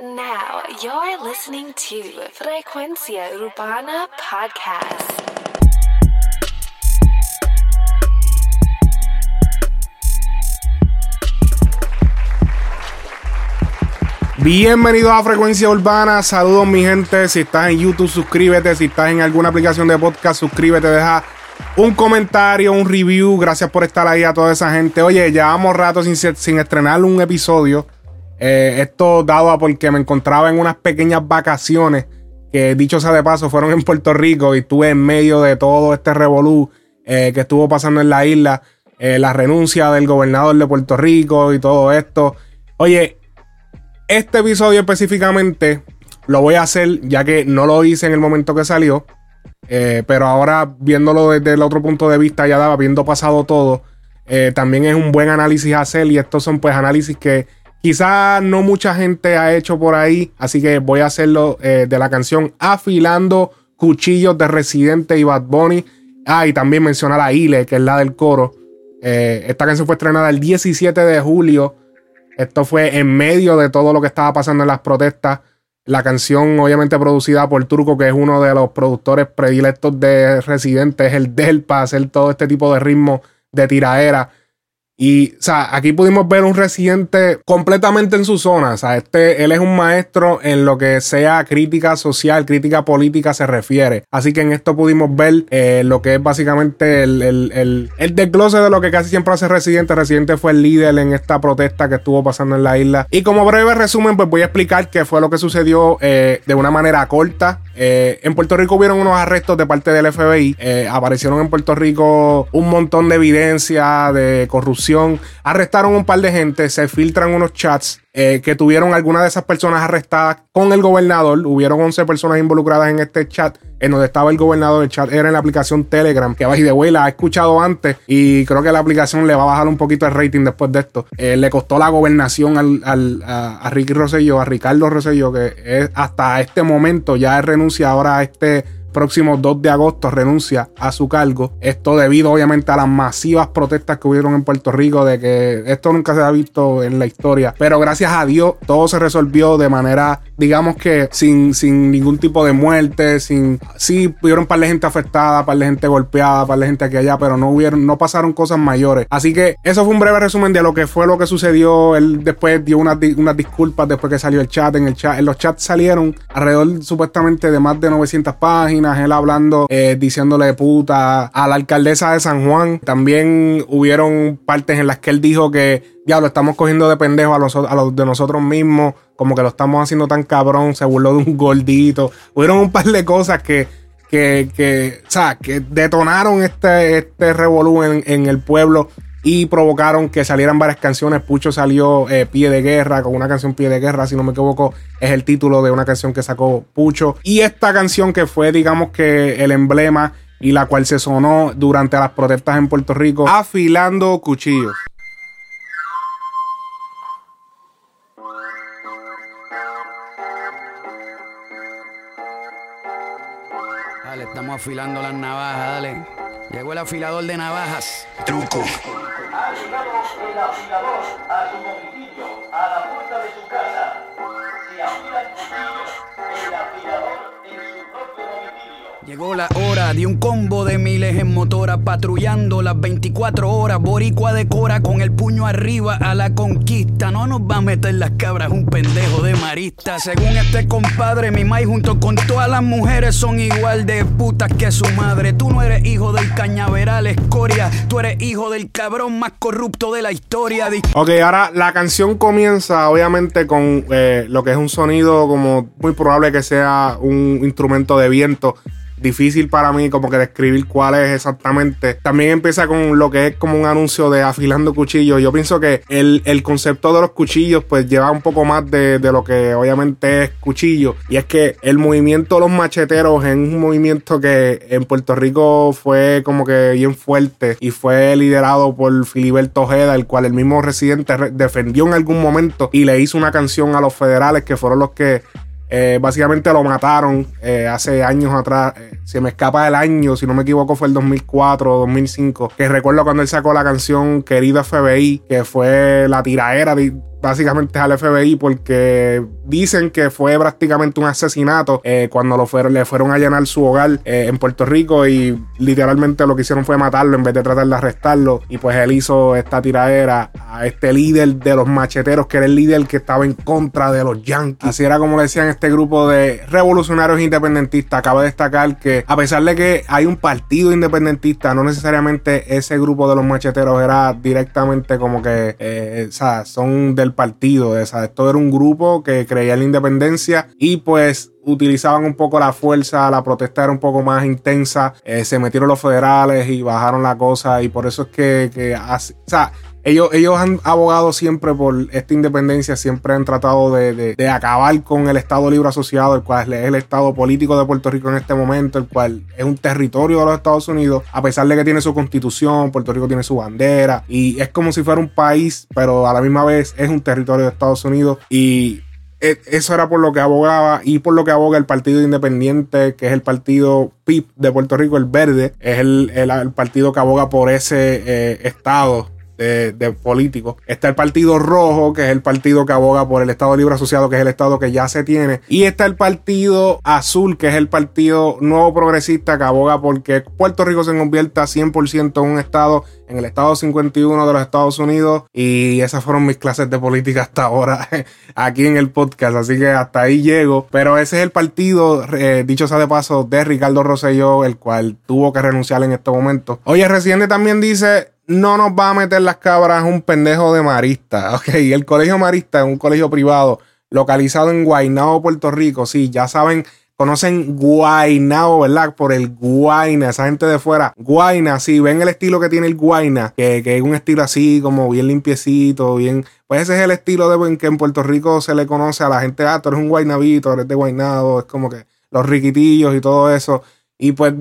Now you're listening to Frecuencia Urbana Podcast. Bienvenidos a Frecuencia Urbana, saludos mi gente, si estás en YouTube suscríbete, si estás en alguna aplicación de podcast suscríbete, deja un comentario, un review, gracias por estar ahí a toda esa gente. Oye, llevamos rato sin, sin estrenar un episodio, eh, esto dado a porque me encontraba en unas pequeñas vacaciones que dicho sea de paso fueron en Puerto Rico y estuve en medio de todo este revolú eh, que estuvo pasando en la isla, eh, la renuncia del gobernador de Puerto Rico y todo esto. Oye, este episodio específicamente lo voy a hacer ya que no lo hice en el momento que salió. Pero ahora viéndolo desde el otro punto de vista, ya daba, habiendo pasado todo, también es un buen análisis hacer. Y estos son pues análisis que quizás no mucha gente ha hecho por ahí. Así que voy a hacerlo eh, de la canción Afilando Cuchillos de Residente y Bad Bunny. Ah, y también mencionar a Ile, que es la del coro. esta canción fue estrenada el 17 de julio esto fue en medio de todo lo que estaba pasando en las protestas. La canción, obviamente producida por Turco, que es uno de los productores predilectos de Residente, es el del para hacer todo este tipo de ritmo de tiraera. Y, o sea, aquí pudimos ver un residente completamente en su zona. O sea, este, él es un maestro en lo que sea crítica social, crítica política se refiere. Así que en esto pudimos ver eh, lo que es básicamente el, el, el, desglose de lo que casi siempre hace Residente. Residente fue el líder en esta protesta que estuvo pasando en la isla. Y como breve resumen, pues voy a explicar qué fue lo que sucedió eh, de una manera corta. Eh, en Puerto Rico hubieron unos arrestos de parte del FBI. aparecieron en Puerto Rico un montón de evidencia de corrupción Arrestaron un par de gente, se filtran unos chats eh, que tuvieron algunas de esas personas arrestadas con el gobernador. Hubieron 11 personas involucradas en este chat en donde estaba el gobernador. El chat era en la aplicación Telegram, que by de way ha escuchado antes y creo que la aplicación le va a bajar un poquito el rating después de esto. Eh, le costó la gobernación a, Ricky Rosselló, a Ricardo Rosselló, que hasta este momento ya renuncia ahora a este próximo 2 de agosto renuncia a su cargo. Esto debido obviamente a las masivas protestas que hubieron en Puerto Rico de que esto nunca se ha visto en la historia. Pero gracias a Dios todo se resolvió de manera, digamos que sin, sin ningún tipo de muerte, sin... Sí, hubieron un par de gente afectada, par de gente golpeada, par de gente aquí allá, pero no hubieron, no pasaron cosas mayores. Así que eso fue un breve resumen de lo que fue lo que sucedió. Él después dio unas, unas disculpas después que salió el chat. En el chat, en los chats salieron alrededor supuestamente de más de 900 páginas él hablando, eh, diciéndole puta a la alcaldesa de San Juan. También hubieron partes en las que él dijo que ya lo estamos cogiendo de pendejo a los, a los de nosotros mismos, como que lo estamos haciendo tan cabrón, se burló de un gordito. Hubieron un par de cosas que, que, que, o sea, que detonaron este, este revolú en el pueblo y provocaron que salieran varias canciones. Pucho salió eh, Pie de Guerra con una canción Pie de Guerra, si no me equivoco, es el título de una canción que sacó Pucho. Y esta canción que fue, digamos que el emblema y la cual se sonó durante las protestas en Puerto Rico, afilando cuchillos. Dale, estamos afilando las navajas, dale. Llegó el afilador de navajas. Truco. Ha llegado el afilador a su domicilio, a la puerta Llegó la hora de un combo de miles en motora patrullando las 24 horas. Boricua decora con el puño arriba a la conquista. No nos va a meter las cabras un pendejo de marista. Según este compadre, mi mai junto con todas las mujeres son igual de putas que su madre. Tú no eres hijo del cañaveral escoria. Tú eres hijo del cabrón más corrupto de la historia. Ok, ahora la canción comienza obviamente con eh, lo que es un sonido como muy probable que sea un instrumento de viento difícil para mí como que describir cuál es exactamente. También empieza con lo que es como un anuncio de afilando cuchillos. Yo pienso que el, concepto de los cuchillos pues lleva un poco más de, lo que obviamente es cuchillo. Y es que el movimiento de los macheteros es un movimiento que en Puerto Rico fue como que bien fuerte y fue liderado por Filiberto Ojeda, el cual el mismo residente defendió en algún momento y le hizo una canción a los federales que fueron los que eh, básicamente lo mataron eh, hace años atrás. Eh, se me escapa el año, si no me equivoco, fue el 2004 o 2005. Que recuerdo cuando él sacó la canción Querido FBI, que fue la tiraera básicamente al FBI porque dicen que fue prácticamente un asesinato eh, cuando lo fueron, le fueron a llenar su hogar eh, en Puerto Rico y literalmente lo que hicieron fue matarlo en vez de tratar de arrestarlo. Y pues él hizo esta tiradera a este líder de los macheteros, que era el líder que estaba en contra de los Yankees. Así era como le decían este grupo de revolucionarios independentistas. Acaba de destacar que a pesar de que hay un partido independentista, no necesariamente ese grupo de los macheteros era directamente como que, eh, o sea, son del partido. O sea, esto era un grupo que creía en la independencia y pues utilizaban un poco la fuerza, la protesta era un poco más intensa, eh, se metieron los federales y bajaron la cosa y por eso es que, que o sea, ellos, ellos han abogado siempre por esta independencia, siempre han tratado de, acabar con el Estado Libre Asociado, el cual es el Estado político de Puerto Rico en este momento, el cual es un territorio de los Estados Unidos, a pesar de que tiene su constitución, Puerto Rico tiene su bandera, y es como si fuera un país, pero a la misma vez es un territorio de Estados Unidos, y e, eso era por lo que abogaba y por lo que aboga el Partido Independiente, que es el partido PIP de Puerto Rico, el verde, es el, el, partido que aboga por ese eh, estado de, políticos. Está el Partido Rojo, que es el partido que aboga por el Estado Libre Asociado, que es el Estado que ya se tiene. Y está el Partido Azul, que es el Partido Nuevo Progresista, que aboga porque Puerto Rico se convierta 100% en un Estado, en el Estado 51 de los Estados Unidos. Y esas fueron mis clases de política hasta ahora aquí en el podcast. Así que hasta ahí llego. Pero ese es el partido, eh, dicho sea de paso, de Ricardo Rosselló, el cual tuvo que renunciar en este momento. Oye, Residente también dice no nos va a meter las cabras un pendejo de marista. Ok, el colegio marista es un colegio privado localizado en Guaynabo, Puerto Rico. Sí, ya saben, conocen Guaynabo, ¿verdad? Por el Guayna, esa gente de fuera. Guayna, sí, ven el estilo que tiene el Guayna, que, es un estilo así, como bien limpiecito, bien. Pues ese es el estilo de que en Puerto Rico se le conoce a la gente, ah, tú eres un Guaynabito, eres de Guaynabo, es como que los riquitillos y todo eso. Y pues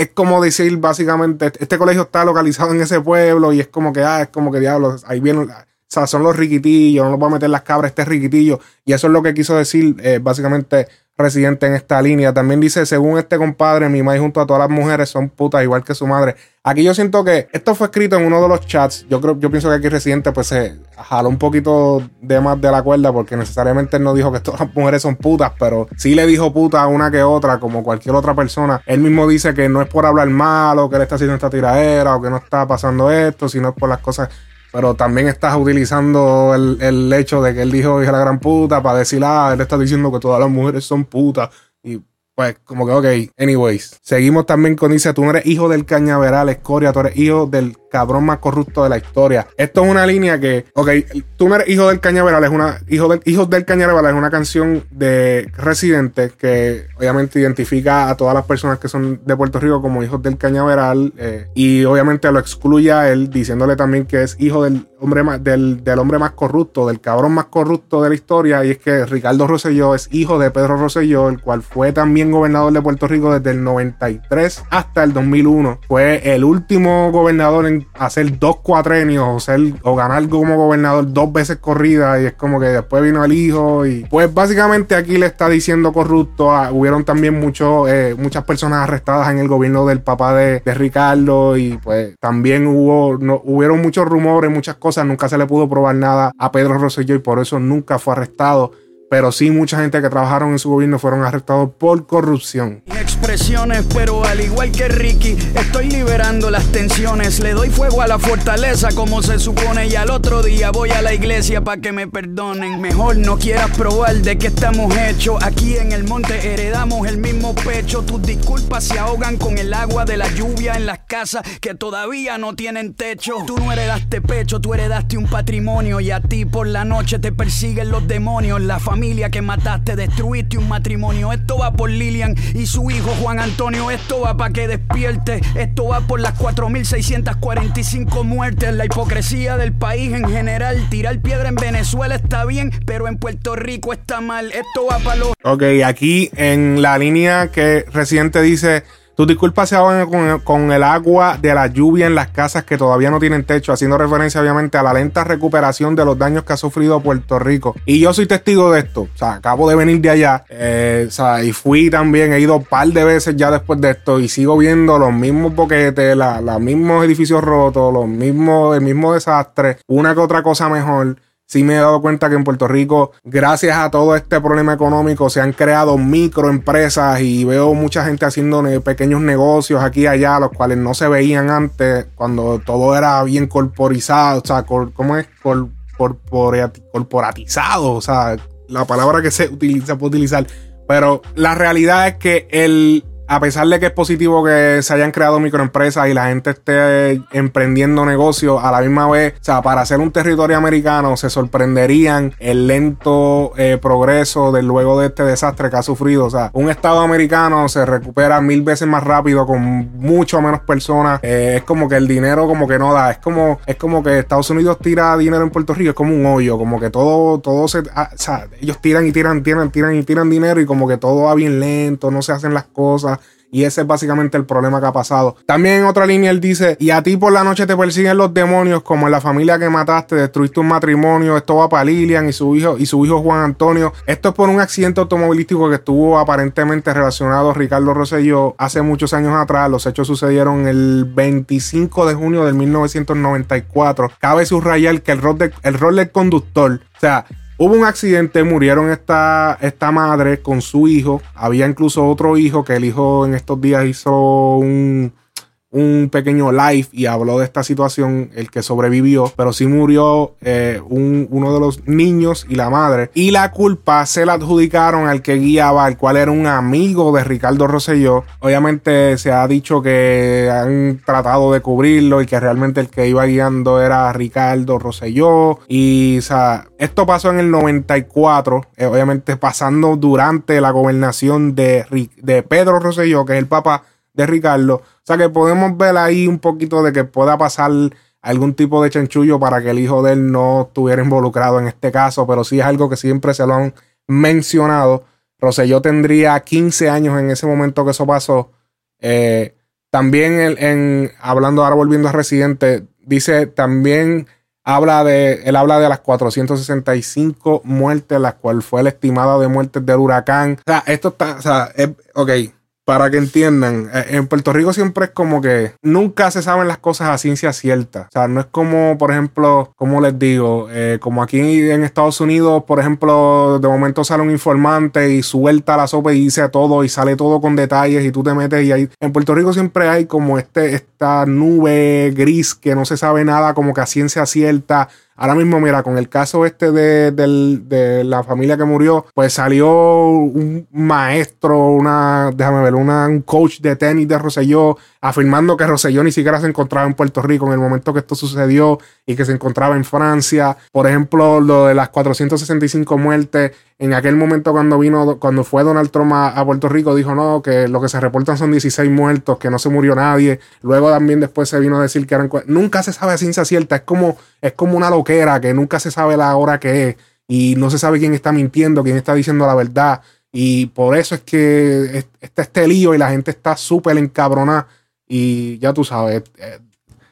es como decir básicamente, este colegio está localizado en ese pueblo y es como que, ah, es como que diablos, ahí vienen, o sea, son los riquitillos, no nos va a meter las cabras este riquitillo. Y eso es lo que quiso decir eh, básicamente residente en esta línea. También dice, según este compadre, mi madre junto a todas las mujeres son putas igual que su madre. Aquí yo siento que esto fue escrito en uno de los chats. Yo creo, yo pienso que aquí residente pues se jaló un poquito de más de la cuerda porque necesariamente él no dijo que todas las mujeres son putas, pero sí le dijo puta a una que otra, como cualquier otra persona. Él mismo dice que no es por hablar malo, que él está haciendo esta tiradera o que no está pasando esto, sino por las cosas pero también estás utilizando el, el, hecho de que él dijo hija la gran puta para decir, ah, él está diciendo que todas las mujeres son putas. Y pues, como que, ok, anyways. Seguimos también con dice, tú no eres hijo del cañaveral, escoria, tú eres hijo del cabrón más corrupto de la historia. Esto es una línea que, ok, tú no eres hijo del cañaveral, es una, hijo del, hijos del cañaveral es una canción de Residente que obviamente identifica a todas las personas que son de Puerto Rico como hijos del cañaveral eh, y obviamente lo excluye a él diciéndole también que es hijo del hombre más, del, del, hombre más corrupto, del cabrón más corrupto de la historia y es que Ricardo Rosselló es hijo de Pedro Rosselló, el cual fue también gobernador de Puerto Rico desde el 93 hasta el 2001. Fue el último gobernador en hacer dos cuatrenios o, ser, o ganar como gobernador dos veces corrida y es como que después vino el hijo y pues básicamente aquí le está diciendo corrupto. Hubieron también muchos eh, muchas personas arrestadas en el gobierno del papá de, Ricardo y pues también hubo, no, hubieron muchos rumores, muchas cosas, nunca se le pudo probar nada a Pedro Rosselló y por eso nunca fue arrestado pero sí mucha gente que trabajaron en su gobierno fueron arrestados por corrupción. Expresiones, pero al igual que Ricky, estoy liberando las tensiones. Le doy fuego a la fortaleza como se supone y al otro día voy a la iglesia para que me perdonen. Mejor no quieras probar de qué estamos hechos. Aquí en el monte heredamos el mismo pecho. Tus disculpas se ahogan con el agua de la lluvia en las casas que todavía no tienen techo. Tú no heredaste pecho, tú heredaste un patrimonio y a ti por la noche te persiguen los demonios. La familia que mataste, destruiste un matrimonio. Esto va por Lilian y su hijo Juan Antonio. Esto va para que despierte. Esto va por las 4.645 muertes. La hipocresía del país en general. Tirar piedra en Venezuela está bien, pero en Puerto Rico está mal. Esto va para los. Ok, aquí en la línea que reciente dice tus disculpas se ahogan con, el agua de la lluvia en las casas que todavía no tienen techo, haciendo referencia obviamente a la lenta recuperación de los daños que ha sufrido Puerto Rico. Y yo soy testigo de esto. O sea, acabo de venir de allá. Eh, o sea, y fui también, he ido un par de veces ya después de esto y sigo viendo los mismos boquetes, los mismos edificios rotos, los mismos, el mismo desastre, una que otra cosa mejor sí me he dado cuenta que en Puerto Rico, gracias a todo este problema económico, se han creado microempresas y veo mucha gente haciendo pequeños negocios aquí y allá, los cuales no se veían antes, cuando todo era bien corporizado, o sea, ¿cómo es? corporatizado, o sea, la palabra que se utiliza, puede utilizar. Pero la realidad es que el, a pesar de que es positivo que se hayan creado microempresas y la gente esté emprendiendo negocios a la misma vez, o sea, para ser un territorio americano se sorprenderían el lento eh, progreso de luego de este desastre que ha sufrido. O sea, un estado americano se recupera mil veces más rápido con mucho menos personas. Eh, es como que el dinero como que no da. Es como, es como que Estados Unidos tira dinero en Puerto Rico, es como un hoyo, como que todo, todo se, ah, o sea, ellos tiran y tiran, tiran, tiran y tiran dinero y como que todo va bien lento, no se hacen las cosas. Y ese es básicamente el problema que ha pasado. También en otra línea él dice, y a ti por la noche te persiguen los demonios, como en la familia que mataste, destruiste un matrimonio, esto va para Lilian y su hijo, y su hijo Juan Antonio. Esto es por un accidente automovilístico que estuvo aparentemente relacionado a Ricardo Rosselló hace muchos años atrás. Los hechos sucedieron el 25 de junio de 1994. Cabe subrayar que el rol, de, el rol del conductor, o sea, Hubo un accidente, murieron esta, esta madre con su hijo. Había incluso otro hijo que el hijo en estos días hizo un, un pequeño live y habló de esta situación, el que sobrevivió, pero sí murió eh, uno de los niños y la madre. Y la culpa se la adjudicaron al que guiaba, al cual era un amigo de Ricardo Rosselló. Obviamente se ha dicho que han tratado de cubrirlo y que realmente el que iba guiando era Ricardo Rosselló. Y o sea, esto pasó en el 94, eh, obviamente pasando durante la gobernación de, de Pedro Rosselló, que es el papá de Ricardo. O sea que podemos ver ahí un poquito de que pueda pasar algún tipo de chanchullo para que el hijo de él no estuviera involucrado en este caso, pero sí es algo que siempre se lo han mencionado. Roselló tendría 15 años en ese momento que eso pasó. Eh, también en, hablando ahora volviendo a Residente, dice también habla de, él habla de las 465 muertes, las cuales fue la estimada de muertes del huracán. O sea, esto está, o sea, es, ok, para que entiendan, eh, en Puerto Rico siempre es como que nunca se saben las cosas a ciencia cierta. O sea, no es como, por ejemplo, como les digo, eh, como aquí en Estados Unidos, por ejemplo, de momento sale un informante y suelta la sopa y dice todo y sale todo con detalles y tú te metes y ahí. En Puerto Rico siempre hay como este, esta nube gris que no se sabe nada como que a ciencia cierta Ahora mismo, mira, con el caso este de, la familia que murió, pues salió un maestro, una, déjame ver, una, un coach de tenis de Roselló afirmando que Roselló ni siquiera se encontraba en Puerto Rico en el momento que esto sucedió y que se encontraba en Francia. Por ejemplo, lo de las 465 muertes, en aquel momento cuando vino, cuando fue Donald Trump a, Puerto Rico, dijo no, que lo que se reportan son 16 muertos, que no se murió nadie. Luego también después se vino a decir que eran... Nunca se sabe a ciencia cierta, es como, es como una loquera que nunca se sabe la hora que es y no se sabe quién está mintiendo, quién está diciendo la verdad. Y por eso es que está este lío y la gente está súper encabronada y ya tú sabes, eh,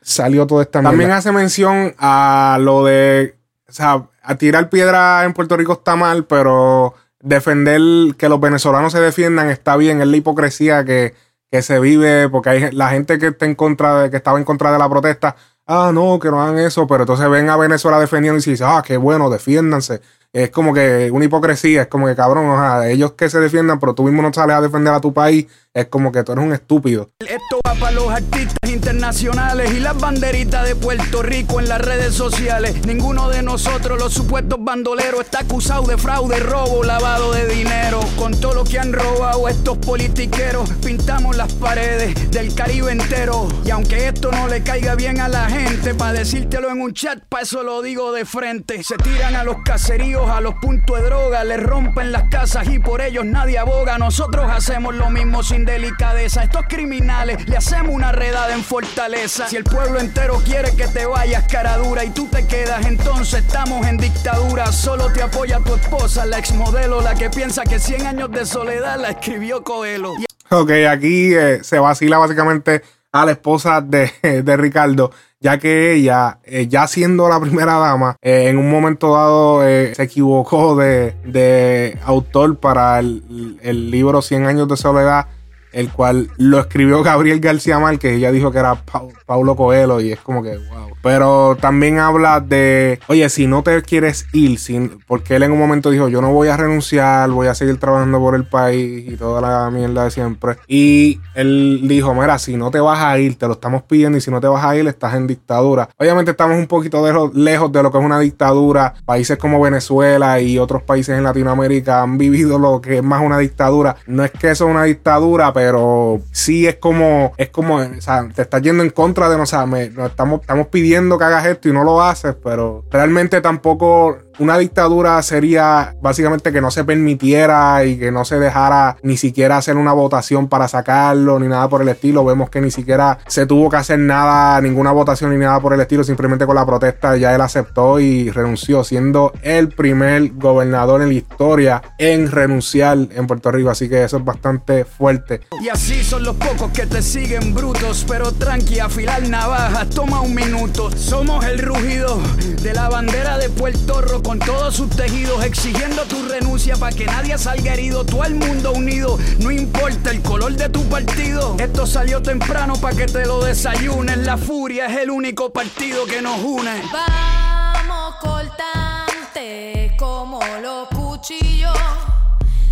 salió todo esta También hace mención a lo de, o sea, a tirar piedra en Puerto Rico está mal, pero defender que los venezolanos se defiendan está bien, es la hipocresía que, que se vive, porque hay la gente que está en contra de, que estaba en contra de la protesta, ah, no, que no hagan eso, pero entonces ven a Venezuela defendiendo y dicen, ah, qué bueno, defiéndanse es como que una hipocresía, es como que cabrón, o sea, ellos que se defiendan, pero tú mismo no sales a defender a tu país, es como que tú eres un estúpido. Esto va para los artistas internacionales y las banderitas de Puerto Rico en las redes sociales. Ninguno de nosotros, los supuestos bandoleros, está acusado de fraude, robo, lavado de dinero. Con todo lo que han robado estos politiqueros, pintamos las paredes del Caribe entero. Y aunque esto no le caiga bien a la gente, para decírtelo en un chat, para eso lo digo de frente. Se tiran a los caseríos a los puntos de droga, les rompen las casas y por ellos nadie aboga. Nosotros hacemos lo mismo sin delicadeza. Estos criminales le hacemos una redada en fortaleza. Si el pueblo entero quiere que te vayas cara dura y tú te quedas, entonces estamos en dictadura. Solo te apoya tu esposa, la exmodelo, la que piensa que 100 años de soledad la escribió Coelho. Ok, aquí eh, se vacila básicamente a la esposa de, de Ricardo ya que ella, eh, ya siendo la primera dama, eh, en un momento dado eh, se equivocó de, autor para el, libro 100 años de soledad el cual lo escribió Gabriel García Márquez. Ella dijo que era Pau- Paulo Coelho y es como que, wow. Pero también habla de, oye, si no te quieres ir, sin, porque él en un momento dijo, yo no voy a renunciar, voy a seguir trabajando por el país y toda la mierda de siempre. Y él dijo, mira, si no te vas a ir, te lo estamos pidiendo y si no te vas a ir, estás en dictadura. Obviamente estamos un poquito de lejos de lo que es una dictadura. Países como Venezuela y otros países en Latinoamérica han vivido lo que es más una dictadura. No es que eso es una dictadura, pero sí es como, es como, o sea, te estás yendo en contra de nosotros. O sea, nos estamos, estamos pidiendo que hagas esto y no lo haces, pero realmente tampoco una dictadura sería básicamente que no se permitiera y que no se dejara ni siquiera hacer una votación para sacarlo ni nada por el estilo. Vemos que ni siquiera se tuvo que hacer nada, ninguna votación ni nada por el estilo. Simplemente con la protesta ya él aceptó y renunció, siendo el primer gobernador en la historia en renunciar en Puerto Rico. Así que eso es bastante fuerte. Y así son los pocos que te siguen brutos, pero tranqui, afilar navajas, toma un minuto. Somos el rugido de la bandera de Puerto Rico con todos sus tejidos, exigiendo tu renuncia para que nadie salga herido. Todo el mundo unido, no importa el color de tu partido. Esto salió temprano para que te lo desayunes. La furia es el único partido que nos une. Vamos cortante como los cuchillos,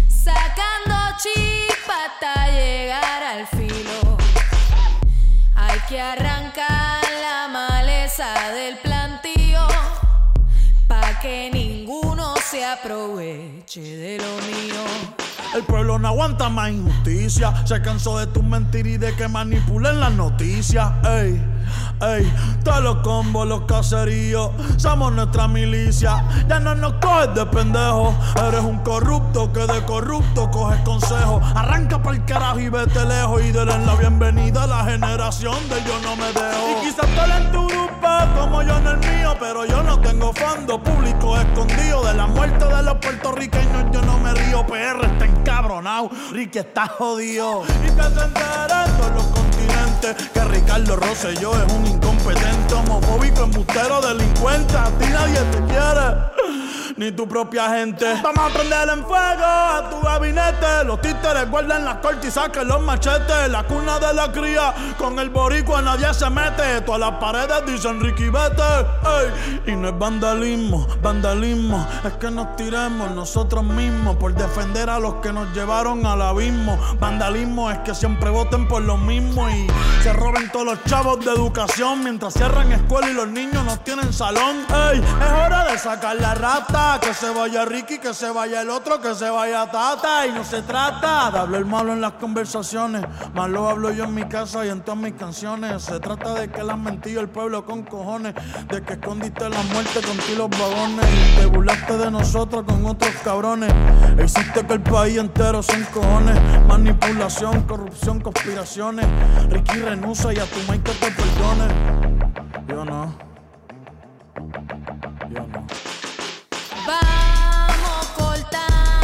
sacando chispa hasta llegar al filo. Hay que arrancar la maleza del plantío, pa' que ninguno se aproveche de lo mío. El pueblo no aguanta más injusticia. Se cansó de tus mentiras y de que manipulen las noticias. Ey, ey, todos los combos, los caseríos, somos nuestra milicia. Ya no nos coges de pendejo. Eres un corrupto que de corrupto coges consejo. Arranca pa'l carajo y vete lejos. Y denle la bienvenida a la generación del yo no me dejo. Y quizás tú en tu grupo como yo en el mío. Pero yo no tengo fondo público escondido. De la muerte de los puertorriqueños yo no me río. PR está encabronado. Ricky está jodido. Y que se enteren todos los Que Ricardo Rosselló es un incompetente, homofóbico, embustero, delincuente. A ti nadie te quiere. Ni tu propia gente. Vamos a prender en fuego a tu gabinete. Los títeres guardan las cortes y saquen los machetes. La cuna de la cría. Con el boricua nadie se mete. Todas las paredes dicen Ricky vete. Ey. Y no es vandalismo, vandalismo. Es que nos tiremos nosotros mismos por defender a los que nos llevaron al abismo. Vandalismo es que siempre voten por lo mismo y se roben todos los chavos de educación mientras cierran escuela y los niños no tienen salón. Ey, es hora de sacar la rata. Que se vaya Ricky, que se vaya el otro, que se vaya Tata. Y no se trata de hablar malo en las conversaciones. Más lo hablo yo en mi casa y en todas mis canciones. Se trata de que le han mentido el pueblo con cojones. De que escondiste la muerte con ti los vagones. Y te burlaste de nosotros con otros cabrones. E hiciste que el país entero se encojones. Manipulación, corrupción, conspiraciones. Ricky renuncia y a tu Mike te perdone. Yo no. Yo no.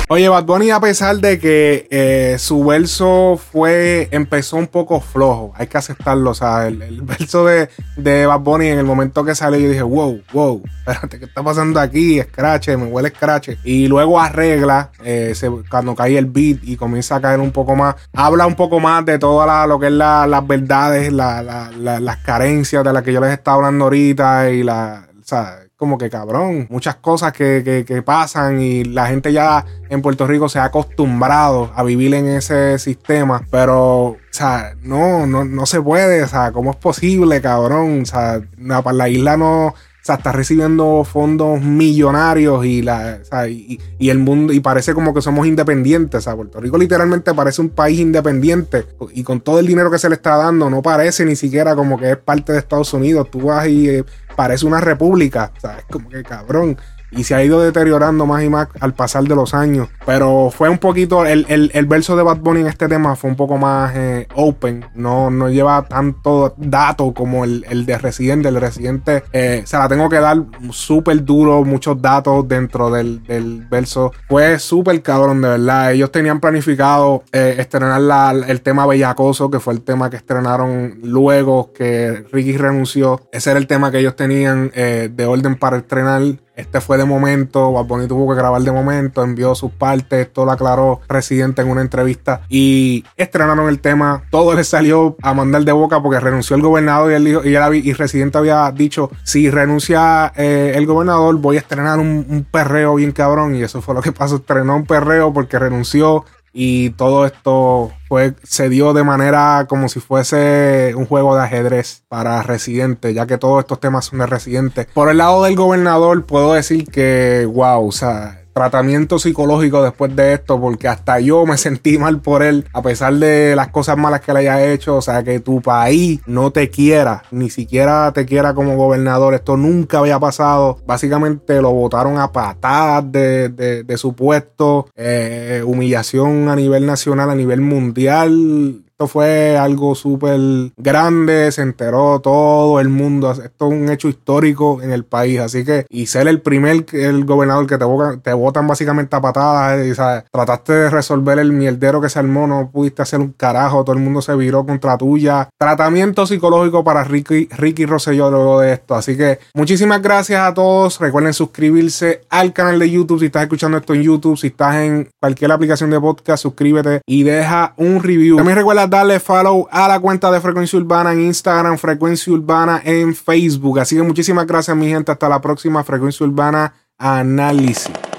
Oye, Bad Bunny, a pesar de que eh, su verso fue, empezó un poco flojo, hay que aceptarlo. O sea, el, verso de, de Bad Bunny en el momento que salió, yo dije, wow, wow, espérate, ¿qué está pasando aquí? Scratch, me huele scratch. Y luego arregla, eh, cuando cae el beat y comienza a caer un poco más, habla un poco más de toda la- lo que es la- las verdades, la- la- la- las carencias de las que yo les estaba hablando ahorita y la. O como que cabrón, muchas cosas que, que- que pasan y la gente ya en Puerto Rico se ha acostumbrado a vivir en ese sistema, pero, o sea, no, no, no se puede, o sea, ¿cómo es posible, cabrón? O sea, la, la isla no, o sea, está recibiendo fondos millonarios y la, o sea, y, y el mundo, y parece como que somos independientes. O sea, Puerto Rico literalmente parece un país independiente. Y con todo el dinero que se le está dando, no parece ni siquiera como que es parte de Estados Unidos. Tú vas y eh, parece una república. O sea, es como que cabrón. Y se ha ido deteriorando más y más al pasar de los años. Pero fue un poquito. El, el- el verso de Bad Bunny en este tema fue un poco más eh, open. No, no lleva tanto dato como el, el de Residente. El Residente eh, se la tengo que dar súper duro. Muchos datos dentro del, del verso. Fue súper cabrón, de verdad. Ellos tenían planificado eh, estrenar la- el tema Bellacoso, que fue el tema que estrenaron luego que Ricky renunció. Ese era el tema que ellos tenían eh, de orden para estrenar. Este fue de momento, Bad Bunny tuvo que grabar de momento, envió sus partes, esto lo aclaró Residente en una entrevista y estrenaron el tema. Todo le salió a mandar de boca porque renunció el gobernador y él dijo, y, él, y Residente había dicho, si renuncia eh, el gobernador voy a estrenar un, un perreo bien cabrón y eso fue lo que pasó, estrenó un perreo porque renunció y todo esto fue, se dio de manera como si fuese un juego de ajedrez para Residente, ya que todos estos temas son de Residente. Por el lado del gobernador, puedo decir que, wow, o sea, tratamiento psicológico después de esto, porque hasta yo me sentí mal por él, a pesar de las cosas malas que le haya hecho, o sea, que tu país no te quiera, ni siquiera te quiera como gobernador, esto nunca había pasado, básicamente lo votaron a patadas de, su puesto, eh, humillación a nivel nacional, a nivel mundial, fue algo súper grande, se enteró todo el mundo. Esto es un hecho histórico en el país. Así que, y ser el primer el gobernador que te, te votan básicamente a patadas, y, trataste de resolver el mierdero que se armó, no pudiste hacer un carajo, todo el mundo se viró contra tuya. Tratamiento psicológico para Ricky, Ricky Rosselló luego de esto. Así que, muchísimas gracias a todos. Recuerden suscribirse al canal de YouTube si estás escuchando esto en YouTube, si estás en cualquier aplicación de podcast, suscríbete y deja un review. También recuerda darle follow a la cuenta de Frecuencia Urbana en Instagram, Frecuencia Urbana en Facebook. Así que muchísimas gracias, mi gente. Hasta la próxima Frecuencia Urbana Análisis.